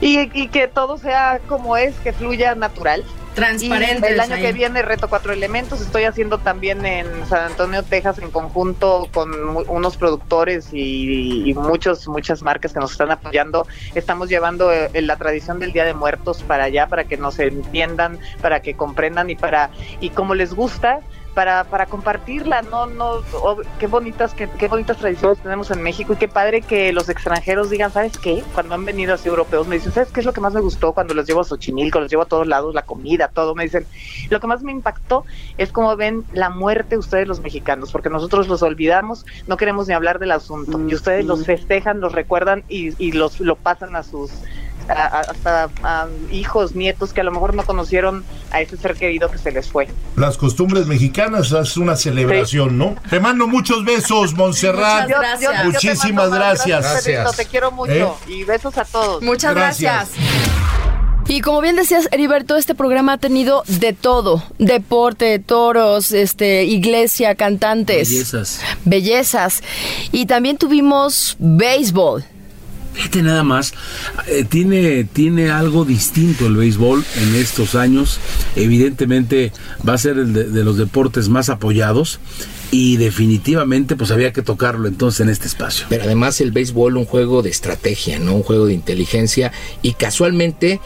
y que todo sea como es, que fluya natural. Transparentes. Y el año ahí. que viene reto cuatro elementos. Estoy haciendo también en San Antonio, Texas, en conjunto con unos productores y, y muchos muchas marcas que nos están apoyando. Estamos llevando eh, la tradición del Día de Muertos para allá para que nos entiendan, para que comprendan y para y como les gusta. Para, para compartirla, no, no, oh, qué bonitas, qué, qué bonitas tradiciones tenemos en México y qué padre que los extranjeros digan, ¿sabes qué? Cuando han venido así europeos me dicen, ¿sabes qué es lo que más me gustó cuando los llevo a Xochimilco, los llevo a todos lados, la comida, todo, me dicen, lo que más me impactó es cómo ven la muerte ustedes los mexicanos, porque nosotros los olvidamos, no queremos ni hablar del asunto, y ustedes los festejan, los recuerdan y, y los lo pasan a sus a- hasta a hijos, nietos que a lo mejor no conocieron a ese ser querido que se les fue. Las costumbres mexicanas es una celebración, ¿no? Te mando muchos besos, *laughs* Montserrat. Muchas gracias. Yo- Muchísimas gracias. Gracias. te quiero mucho ¿Eh? y besos a todos. Muchas Gracias. gracias. Y como bien decías, Heriberto, este programa ha tenido de todo: deporte, toros, este, iglesia, cantantes. Bellezas. Bellezas. Y también tuvimos béisbol. Fíjate nada más, eh, tiene, tiene algo distinto el béisbol en estos años. Evidentemente va a ser el de, los deportes más apoyados y definitivamente pues había que tocarlo entonces en este espacio. Pero además el béisbol un juego de estrategia, ¿no? Un juego de inteligencia y casualmente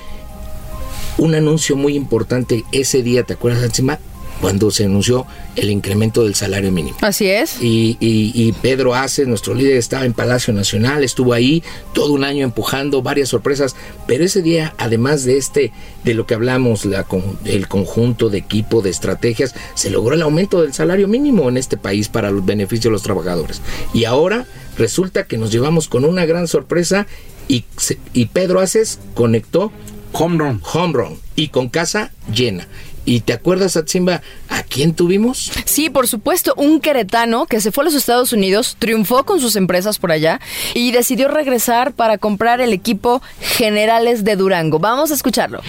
un anuncio muy importante ese día, ¿te acuerdas encima? Cuando se anunció el incremento del salario mínimo. Así es. Y, y, y Pedro Aces, nuestro líder, estaba en Palacio Nacional, estuvo ahí todo un año empujando varias sorpresas, pero ese día, además de este, de lo que hablamos, la, con- el conjunto de equipo, de estrategias, se logró el aumento del salario mínimo en este país para los beneficios de los trabajadores. Y ahora resulta que nos llevamos con una gran sorpresa y, se- y Pedro Aces conectó home run. Home run y con casa llena. ¿Y te acuerdas, Atsimba, a quién tuvimos? Sí, por supuesto, un queretano que se fue a los Estados Unidos, triunfó con sus empresas por allá y decidió regresar para comprar el equipo Generales de Durango. Vamos a escucharlo.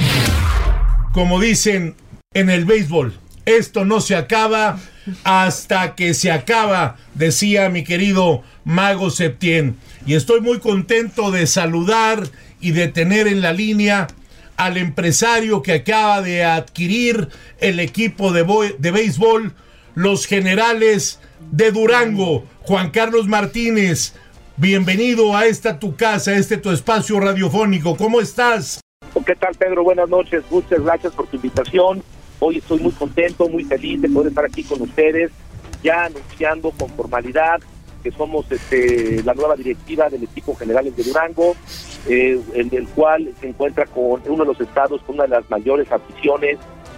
Como dicen en el béisbol, esto no se acaba hasta que se acaba, decía mi querido Mago Septién. Y estoy muy contento de saludar y de tener en la línea al empresario que acaba de adquirir el equipo de, de béisbol, los generales de Durango, Juan Carlos Martínez. Bienvenido a esta tu casa, a este tu espacio radiofónico. ¿Cómo estás? ¿Qué tal, Pedro? Buenas noches. Muchas gracias por tu invitación. Hoy estoy muy contento, muy feliz de poder estar aquí con ustedes, ya anunciando con formalidad que somos este, la nueva directiva del equipo generales de Durango, eh, en el cual se encuentra con uno de los estados con una de las mayores aficiones,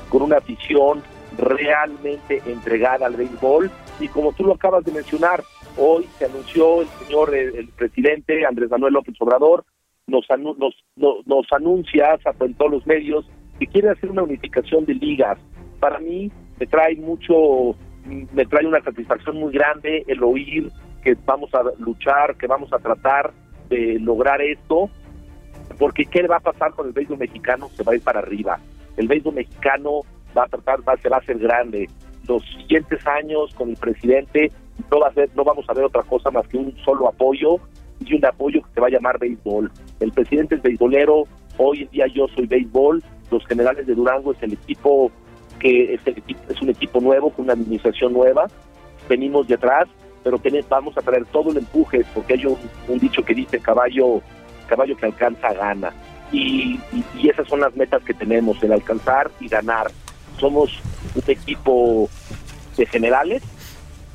con una afición realmente entregada al béisbol. Y como tú lo acabas de mencionar, hoy se anunció el señor, el, presidente Andrés Manuel López Obrador, nos, anu- nos, no- nos anuncia en todos los medios que quiere hacer una unificación de ligas. Para mí me trae mucho, me trae una satisfacción muy grande el oír que vamos a luchar, que vamos a tratar de lograr esto, porque ¿qué va a pasar con el béisbol mexicano? Se va a ir para arriba. El béisbol mexicano va a tratar, va, se va a hacer grande. Los siguientes años con el presidente no va a ser, no vamos a ver otra cosa más que un solo apoyo y un apoyo que se va a llamar béisbol. El presidente es beisbolero, hoy en día yo soy béisbol, los generales de Durango es el equipo que es, el es un equipo nuevo, con una administración nueva, venimos de atrás, pero que vamos a traer todo el empuje, porque hay un, dicho que dice caballo, caballo que alcanza gana. Y, y, esas son las metas que tenemos, el alcanzar y ganar. Somos un equipo de generales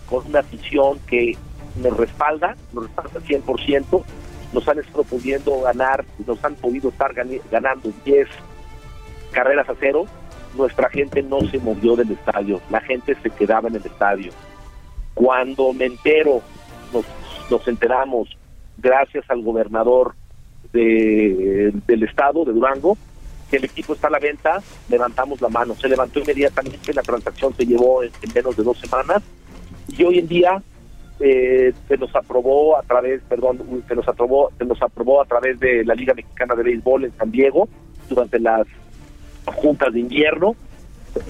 con una afición que nos respalda, nos respalda 100%, nos han estado pudiendo ganar, nos han podido estar ganando 10 carreras a cero, nuestra gente no se movió del estadio, la gente se quedaba en el estadio. Cuando me entero, nos, nos enteramos, gracias al gobernador de- del estado de Durango, que el equipo está a la venta, levantamos la mano, se levantó inmediatamente, la transacción se llevó en, en menos de dos semanas y hoy en día eh, se nos aprobó a través, perdón, se nos aprobó, se nos aprobó a través de la Liga Mexicana de Béisbol en San Diego durante las juntas de invierno.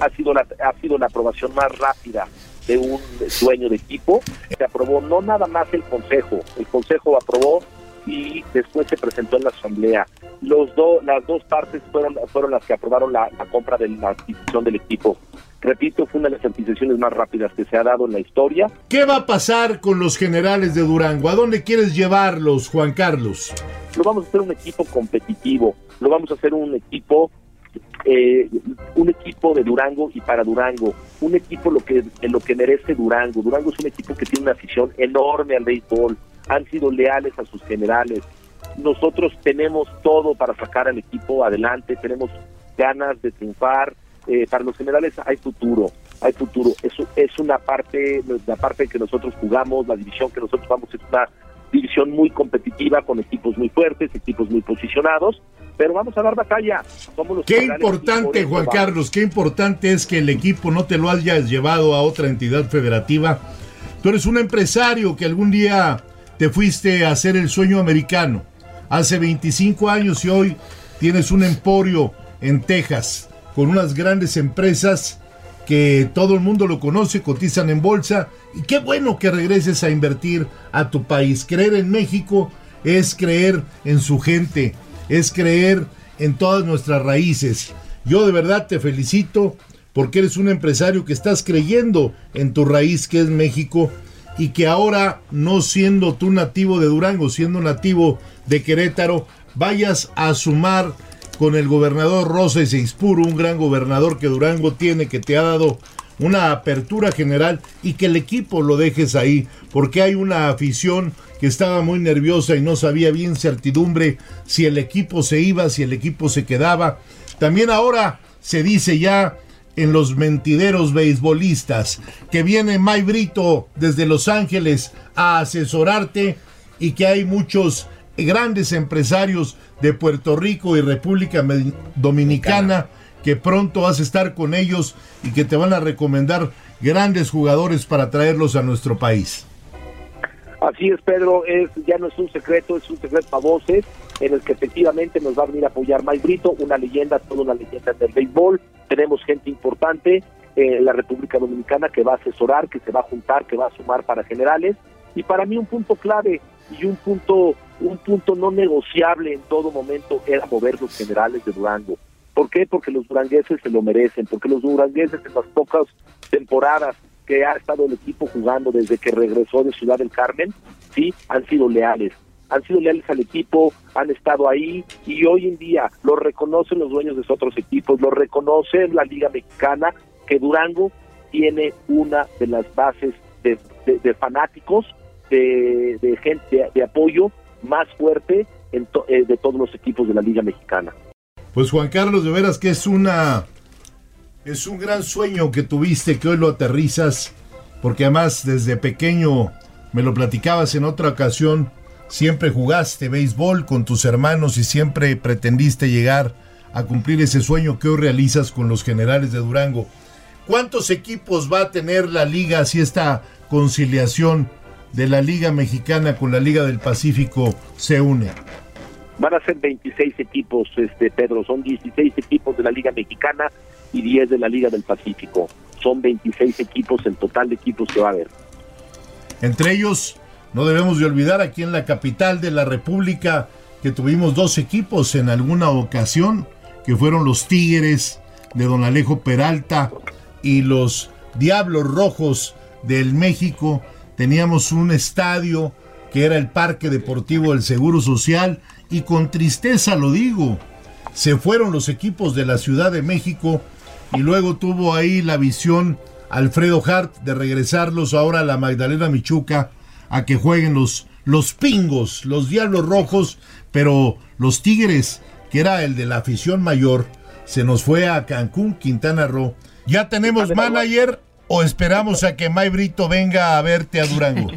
Ha sido la, ha sido la aprobación más rápida de un dueño de equipo. Se aprobó no nada más el consejo, el consejo aprobó y después se presentó en la asamblea. Los dos, las dos partes fueron, fueron las que aprobaron la, la compra de la adquisición del equipo. Repito, fue una de las adquisiciones más rápidas que se ha dado en la historia. ¿Qué va a pasar con los generales de Durango? ¿A dónde quieres llevarlos, Juan Carlos? Lo vamos a hacer un equipo competitivo, lo vamos a hacer un equipo eh, un equipo de Durango y para Durango, un equipo lo que lo que merece Durango. Durango es un equipo que tiene una afición enorme al béisbol, han sido leales a sus generales. Nosotros tenemos todo para sacar al equipo adelante, tenemos ganas de triunfar. Eh, para los generales hay futuro, hay futuro. Eso es una parte, la parte que nosotros jugamos, la división que nosotros vamos es una división muy competitiva con equipos muy fuertes, equipos muy posicionados, pero vamos a dar batalla. Somos los Qué importante, Juan. Carlos, qué importante es que el equipo no te lo hayas llevado a otra entidad federativa. Tú eres un empresario que algún día te fuiste a hacer el sueño americano. Hace 25 años y hoy tienes un emporio en Texas, con unas grandes empresas que todo el mundo lo conoce, cotizan en bolsa. Y qué bueno que regreses a invertir a tu país. Creer en México es creer en su gente, es creer en todas nuestras raíces. Yo de verdad te felicito porque eres un empresario que estás creyendo en tu raíz que es México y que ahora no siendo tú nativo de Durango, siendo nativo de Querétaro, vayas a sumar con el gobernador Rosa y Seispuro, un gran gobernador que Durango tiene, que te ha dado una apertura general y que el equipo lo dejes ahí, porque hay una afición que estaba muy nerviosa y no sabía bien certidumbre si el equipo se iba, si el equipo se quedaba. También ahora se dice ya en los mentideros beisbolistas que viene May Brito desde Los Ángeles a asesorarte y que hay muchos grandes empresarios de Puerto Rico y República Dominicana que pronto vas a estar con ellos y que te van a recomendar grandes jugadores para traerlos a nuestro país. Así es, Pedro, es, ya no es un secreto, es un secreto a voces, en el que efectivamente nos va a venir a apoyar Mike Brito, una leyenda, toda una leyenda del béisbol. Tenemos gente importante en la República Dominicana que va a asesorar, que se va a juntar, que va a sumar para generales. Y para mí un punto clave y un punto, un punto no negociable en todo momento era mover los generales de Durango. ¿Por qué? Porque los durangueses se lo merecen, porque los durangueses en las pocas temporadas que ha estado el equipo jugando desde que regresó de Ciudad del Carmen, sí, han sido leales. Han sido leales al equipo, han estado ahí y hoy en día lo reconocen los dueños de esos otros equipos, lo reconoce la Liga Mexicana, que Durango tiene una de las bases de, fanáticos, de, gente, de apoyo más fuerte en eh, de todos los equipos de la Liga Mexicana. Pues Juan Carlos, de veras que es una es un gran sueño que tuviste que hoy lo aterrizas, porque además desde pequeño me lo platicabas en otra ocasión, siempre jugaste béisbol con tus hermanos y siempre pretendiste llegar a cumplir ese sueño que hoy realizas con los generales de Durango. ¿Cuántos equipos va a tener la liga si esta conciliación de la Liga Mexicana con la Liga del Pacífico se une? Van a ser 26 equipos, este Pedro, son 16 equipos de la Liga Mexicana y 10 de la Liga del Pacífico. Son 26 equipos en total de equipos que va a haber. Entre ellos, no debemos de olvidar aquí en la capital de la República que tuvimos dos equipos en alguna ocasión, que fueron los Tigres de Don Alejo Peralta y los Diablos Rojos del México. Teníamos un estadio que era el Parque Deportivo del Seguro Social y con tristeza lo digo, se fueron los equipos de la Ciudad de México y luego tuvo ahí la visión Alfredo Hart de regresarlos ahora a la Magdalena Michuca a que jueguen los, los pingos, los diablos rojos, pero los tigres, que era el de la afición mayor, se nos fue a Cancún, Quintana Roo. ¿Ya tenemos manager o esperamos a que May Brito venga a verte a Durango?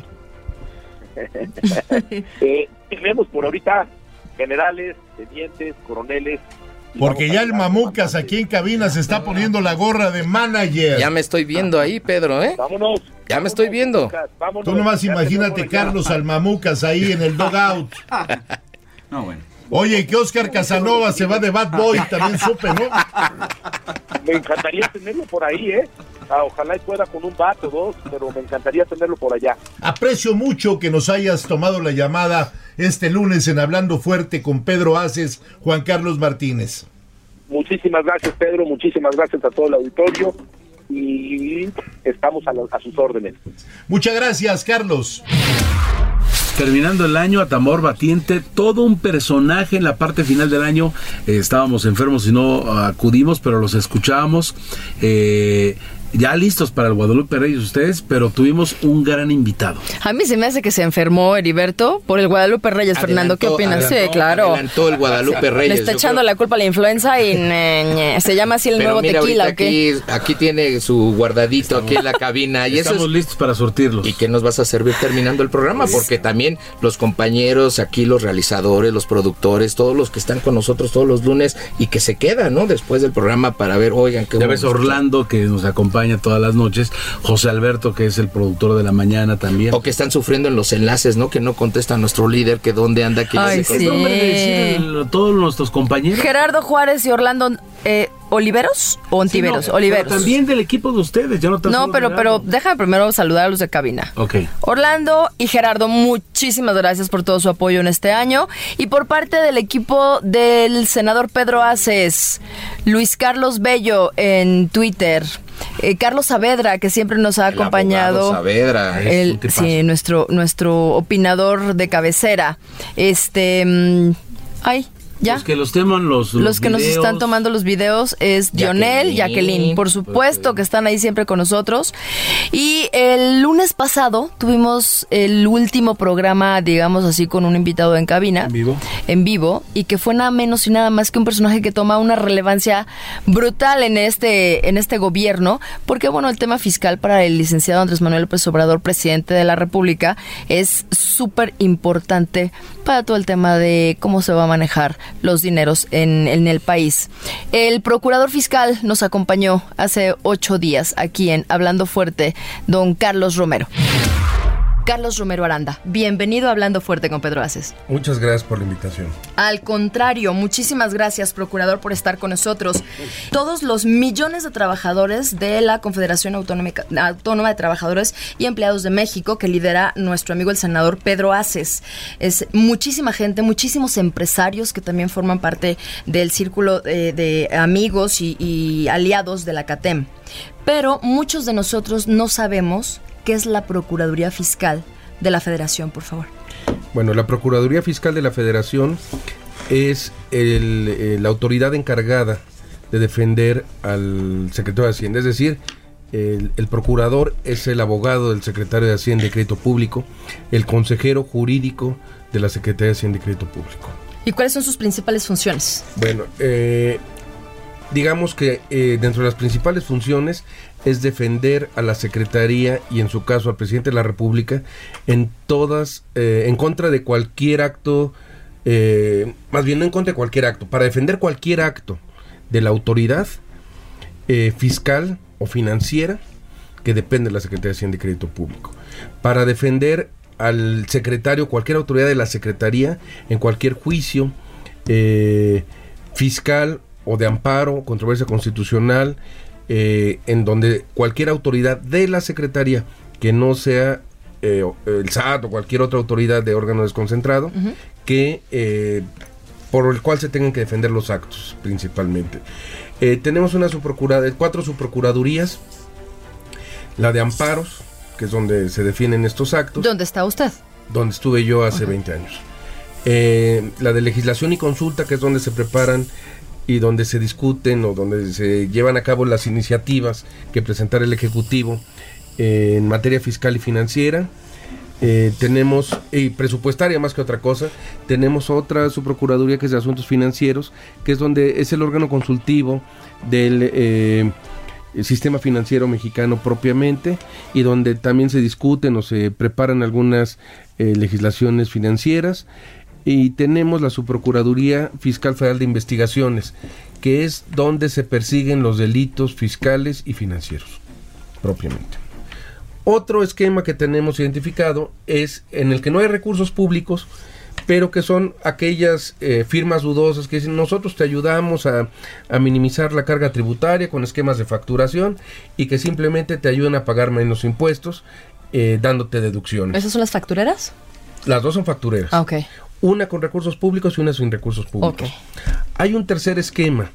*laughs* eh, tenemos por ahorita generales, tenientes, coroneles. Porque ya el Mamucas aquí en cabina se está poniendo la gorra de manager. Ya me estoy viendo ahí, Pedro, ¿eh? Vámonos. Ya me estoy viendo. Tú nomás imagínate Carlos al Mamucas ahí en el dogout. *laughs* No, bueno. Oye, que Oscar Casanova se va de Bad Boy, también supe, ¿no? Me encantaría tenerlo por ahí, ¿eh? Ah, ojalá y pueda con un bat o dos, pero me encantaría tenerlo por allá. Aprecio mucho que nos hayas tomado la llamada este lunes en Hablando Fuerte con Pedro Aces, Juan Carlos Martínez. Muchísimas gracias, Pedro. Muchísimas gracias a todo el auditorio. Y estamos a, a sus órdenes. Muchas gracias, Carlos terminando el año, Atamor Batiente, todo un personaje en la parte final del año. Eh, estábamos enfermos y no acudimos, pero los escuchábamos. Eh, ya listos para el Guadalupe Reyes ustedes, pero tuvimos un gran invitado. A mí se me hace que se enfermó Heriberto por el Guadalupe Reyes. Fernando, ¿qué opinas? sí, claro. Adelantó el Guadalupe Reyes. Le está echando la culpa a la influenza y *laughs* se llama así el nuevo tequila. Aquí, aquí tiene su guardadito aquí en la cabina. Y Estamos listos para surtirlos. ¿Y qué nos vas a servir terminando el programa? Porque también los compañeros aquí, los realizadores, los productores, todos los que están con nosotros todos los lunes y que se quedan, ¿no? Después del programa para ver, oigan, qué Ya ves Orlando que nos acompaña acompaña todas las noches, José Alberto, que es el productor de la mañana también. O que están sufriendo en los enlaces, ¿no? Que no contesta nuestro líder, que dónde anda, que Ay, sí. de decir todos nuestros compañeros. Gerardo Juárez y Orlando eh, Oliveros o Ontiveros, Sí, no, Oliveros. pero también del equipo de ustedes, ya no No, pero, pero déjame primero saludar a los de cabina. Ok. Orlando y Gerardo, muchísimas gracias por todo su apoyo en este año. Y por parte del equipo del senador Pedro Aces, Luis Carlos Bello en Twitter, eh, Carlos Saavedra, que siempre nos ha El acompañado. Saavedra, es El- sí, nuestro, nuestro opinador de cabecera. Este. mm, ay, ya. Los que los teman los, Los que nos videos. están tomando los videos es Dionel, Jacqueline. Jacqueline, por supuesto, que están ahí siempre con nosotros. Y el lunes pasado tuvimos el último programa, digamos así, con un invitado en cabina. En vivo. En vivo, y que fue nada menos y nada más que un personaje que toma una relevancia brutal en este, en este gobierno, porque bueno, el tema fiscal para el licenciado Andrés Manuel López Obrador, presidente de la República, es súper importante para todo el tema de cómo se va a manejar los dineros en, en el país. El procurador fiscal nos acompañó hace ocho días aquí en Hablando Fuerte, don Carlos Romero. Carlos Romero Aranda, bienvenido a Hablando Fuerte con Pedro Aces. Muchas gracias por la invitación. Al contrario, muchísimas gracias, procurador, por estar con nosotros. Todos los millones de trabajadores de la Confederación Autónoma de Trabajadores y Empleados de México que lidera nuestro amigo el senador Pedro Aces. Es muchísima gente, muchísimos empresarios que también forman parte del círculo eh, de amigos y, y aliados de la CATEM. Pero muchos de nosotros no sabemos qué es la Procuraduría Fiscal de la Federación, por favor. Bueno, la Procuraduría Fiscal de la Federación es el, eh, la autoridad encargada de defender al secretario de Hacienda, es decir, el, el procurador es el abogado del secretario de Hacienda y Crédito Público, el consejero jurídico de la Secretaría de Hacienda y Crédito Público. ¿Y cuáles son sus principales funciones? Bueno, eh, digamos que eh, dentro de las principales funciones es defender a la Secretaría y en su caso al presidente de la República en todas, eh, en contra de cualquier acto, eh, más bien no en contra de cualquier acto, para defender cualquier acto de la autoridad fiscal o financiera que depende de la Secretaría de Hacienda y Crédito Público. Para defender al secretario, cualquier autoridad de la Secretaría, en cualquier juicio fiscal o de amparo, controversia constitucional, eh, en donde cualquier autoridad de la Secretaría que no sea eh, el SAT o cualquier otra autoridad de órgano desconcentrado, que eh, por el cual se tengan que defender los actos principalmente. Tenemos una cuatro subprocuradurías, la de amparos, que es donde se defienden estos actos, ¿Dónde está usted? donde estuve yo hace 20 años. La de legislación y consulta, que es donde se preparan y donde se discuten o donde se llevan a cabo las iniciativas que presentar el Ejecutivo eh, en materia fiscal y financiera. Eh, tenemos, y presupuestaria más que otra cosa, tenemos otra subprocuraduría que es de asuntos financieros, que es donde es el órgano consultivo del eh, sistema financiero mexicano propiamente y donde también se discuten o se preparan algunas legislaciones financieras. Y tenemos la Subprocuraduría Fiscal Federal de Investigaciones, que es donde se persiguen los delitos fiscales y financieros, propiamente. Otro esquema que tenemos identificado es en el que no hay recursos públicos, pero que son aquellas eh, firmas dudosas que dicen nosotros te ayudamos a, a minimizar la carga tributaria con esquemas de facturación y que simplemente te ayudan a pagar menos impuestos eh, dándote deducciones. ¿Esas son las factureras? Las dos son factureras. Ah, ok. Una con recursos públicos y una sin recursos públicos. Hay un tercer esquema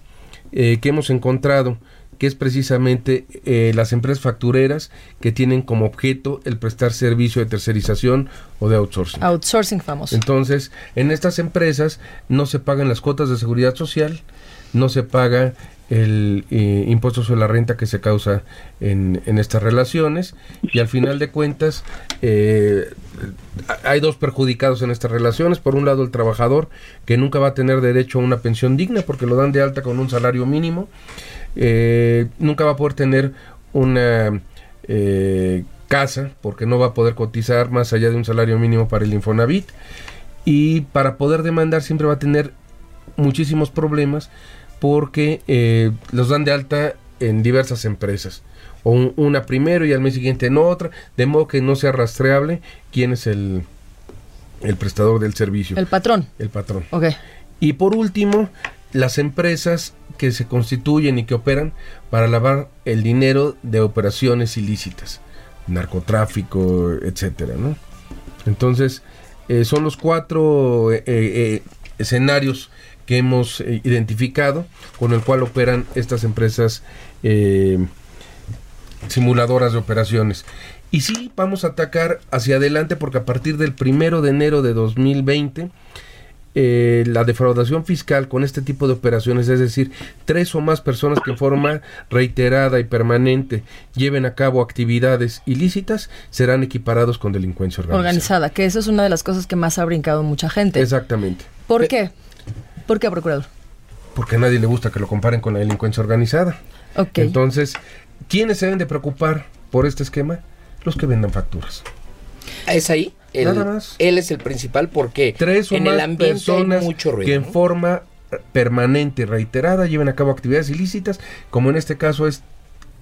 eh, que hemos encontrado que es precisamente eh, las empresas factureras que tienen como objeto el prestar servicio de tercerización o de outsourcing. Outsourcing famoso. Entonces, en estas empresas no se pagan las cuotas de seguridad social, no se paga el eh, impuesto sobre la renta que se causa en, estas relaciones. Y al final de cuentas eh, hay dos perjudicados en estas relaciones. Por un lado el trabajador que nunca va a tener derecho a una pensión digna porque lo dan de alta con un salario mínimo, eh, nunca va a poder tener una casa porque no va a poder cotizar más allá de un salario mínimo para el Infonavit. Y para poder demandar siempre va a tener muchísimos problemas porque eh, los dan de alta en diversas empresas. O un- una primero y al mes siguiente en otra, de modo que no sea rastreable quién es el, el prestador del servicio. El patrón. El patrón. Ok. Y por último, las empresas que se constituyen y que operan para lavar el dinero de operaciones ilícitas, narcotráfico, etcétera, ¿no? Entonces, eh, son los cuatro eh, eh, escenarios que hemos eh, identificado con el cual operan estas empresas eh, simuladoras de operaciones. Y sí, vamos a atacar hacia adelante porque a partir del primero de enero de 2020 eh, la defraudación fiscal con este tipo de operaciones, es decir, tres o más personas que en forma reiterada y permanente lleven a cabo actividades ilícitas, serán equiparados con delincuencia organizada. Organizada, que eso es una de las cosas que más ha brincado mucha gente. Exactamente. ¿Por qué? ¿Por qué, procurador? Porque a nadie le gusta que lo comparen con la delincuencia organizada. Ok. Entonces, ¿quiénes se deben de preocupar por este esquema? Los que vendan facturas. Es ahí. el- Nada más. Él es el principal porque Tres o en más el ambiente personas hay mucho ruido. que en ¿no? forma permanente y reiterada lleven a cabo actividades ilícitas, como en este caso es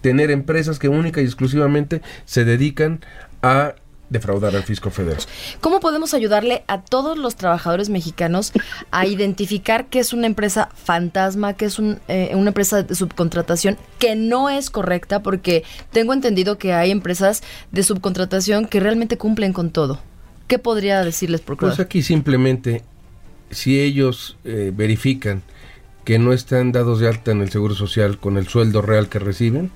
tener empresas que única y exclusivamente se dedican a defraudar al fisco federal. ¿Cómo podemos ayudarle a todos los trabajadores mexicanos a identificar que es una empresa fantasma, que es un, eh, una empresa de subcontratación que no es correcta? Porque tengo entendido que hay empresas de subcontratación que realmente cumplen con todo. ¿Qué podría decirles, procurador? Pues aquí simplemente, si ellos eh, verifican que no están dados de alta en el Seguro Social con el sueldo real que reciben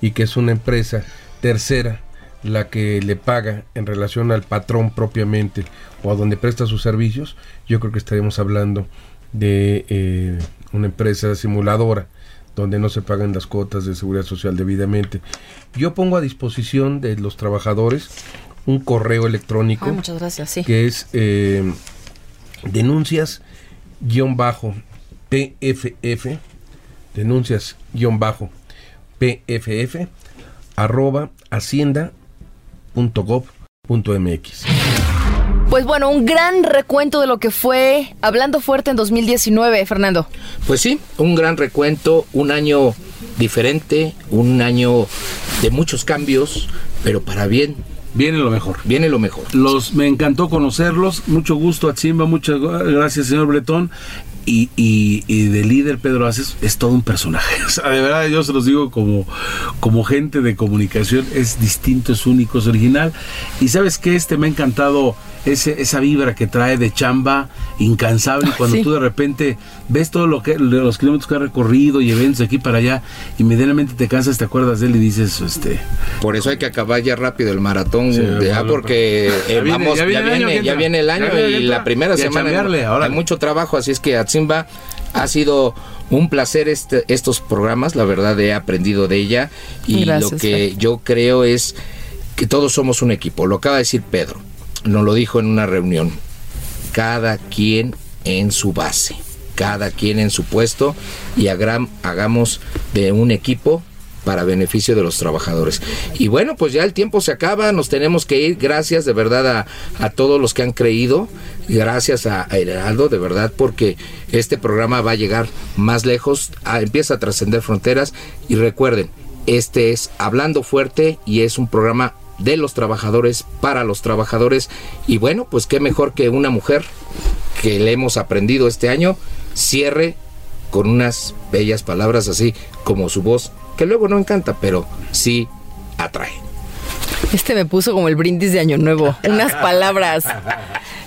y que es una empresa tercera la que le paga en relación al patrón propiamente o a donde presta sus servicios, yo creo que estaríamos hablando de eh, una empresa simuladora donde no se pagan las cuotas de seguridad social debidamente. Yo pongo a disposición de los trabajadores un correo electrónico muchas gracias, sí. que es eh, denuncias guion bajo PFF denuncias guion bajo PFF arroba hacienda.gov.mx Pues bueno, un gran recuento de lo que fue Hablando Fuerte en 2019, Fernando. Pues sí, un gran recuento, un año diferente, un año de muchos cambios, pero para bien. Viene lo mejor. Viene lo mejor. Los, me encantó conocerlos. Mucho gusto, Atzimba. Muchas gracias, señor Bretón. Y, y, y de líder Pedro Aces es todo un personaje. *laughs* O sea, de verdad, yo se los digo como, como gente de comunicación, es distinto, es único, es original. Y sabes que este me ha encantado ese, esa vibra que trae de chamba incansable. Y cuando Sí. tú de repente ves todo lo que los kilómetros que ha recorrido y eventos de aquí para allá, inmediatamente te cansas, te acuerdas de él y dices, este. Por eso hay que acabar ya rápido el maratón, Sí, de- ah, porque ya eh, viene- vamos, ya ya viene viene, el año que ya viene el año Ya viene y la primera semana hay mucho trabajo, así es que Atzimba ha sido un placer este, estos programas, la verdad he aprendido de ella y Gracias, lo que Fer. yo creo es que todos somos un equipo, lo acaba de decir Pedro, nos lo dijo en una reunión, cada quien en su base, cada quien en su puesto y hagamos de un equipo para beneficio de los trabajadores. Y bueno, pues ya el tiempo se acaba, nos tenemos que ir. Gracias de verdad a, todos los que han creído, gracias a, Heraldo, de verdad, porque este programa va a llegar más lejos, empieza a trascender fronteras y recuerden, este es Hablando Fuerte y es un programa de los trabajadores para los trabajadores y bueno, pues qué mejor que una mujer que le hemos aprendido este año cierre con unas bellas palabras así como su voz, que luego no encanta, pero sí atrae. Este me puso como el brindis de Año Nuevo. Unas *laughs* palabras.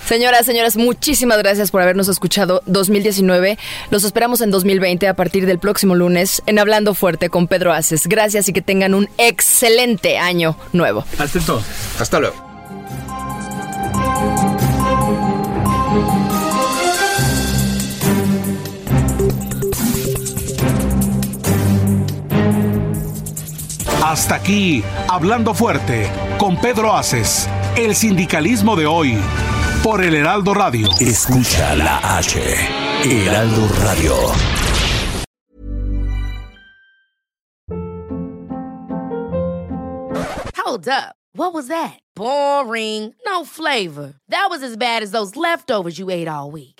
Señoras, señoras, muchísimas gracias por habernos escuchado 2019. Los esperamos en 2020 a partir del próximo lunes en Hablando Fuerte con Pedro Aces. Gracias y que tengan un excelente año nuevo. Hasta entonces. Hasta luego. Hasta aquí, Hablando Fuerte, con Pedro Aces, el sindicalismo de hoy, por el Heraldo Radio. Escucha la H, Heraldo Radio. Hold up. What was that? Boring. No flavor. That was as bad as those leftovers you ate all week.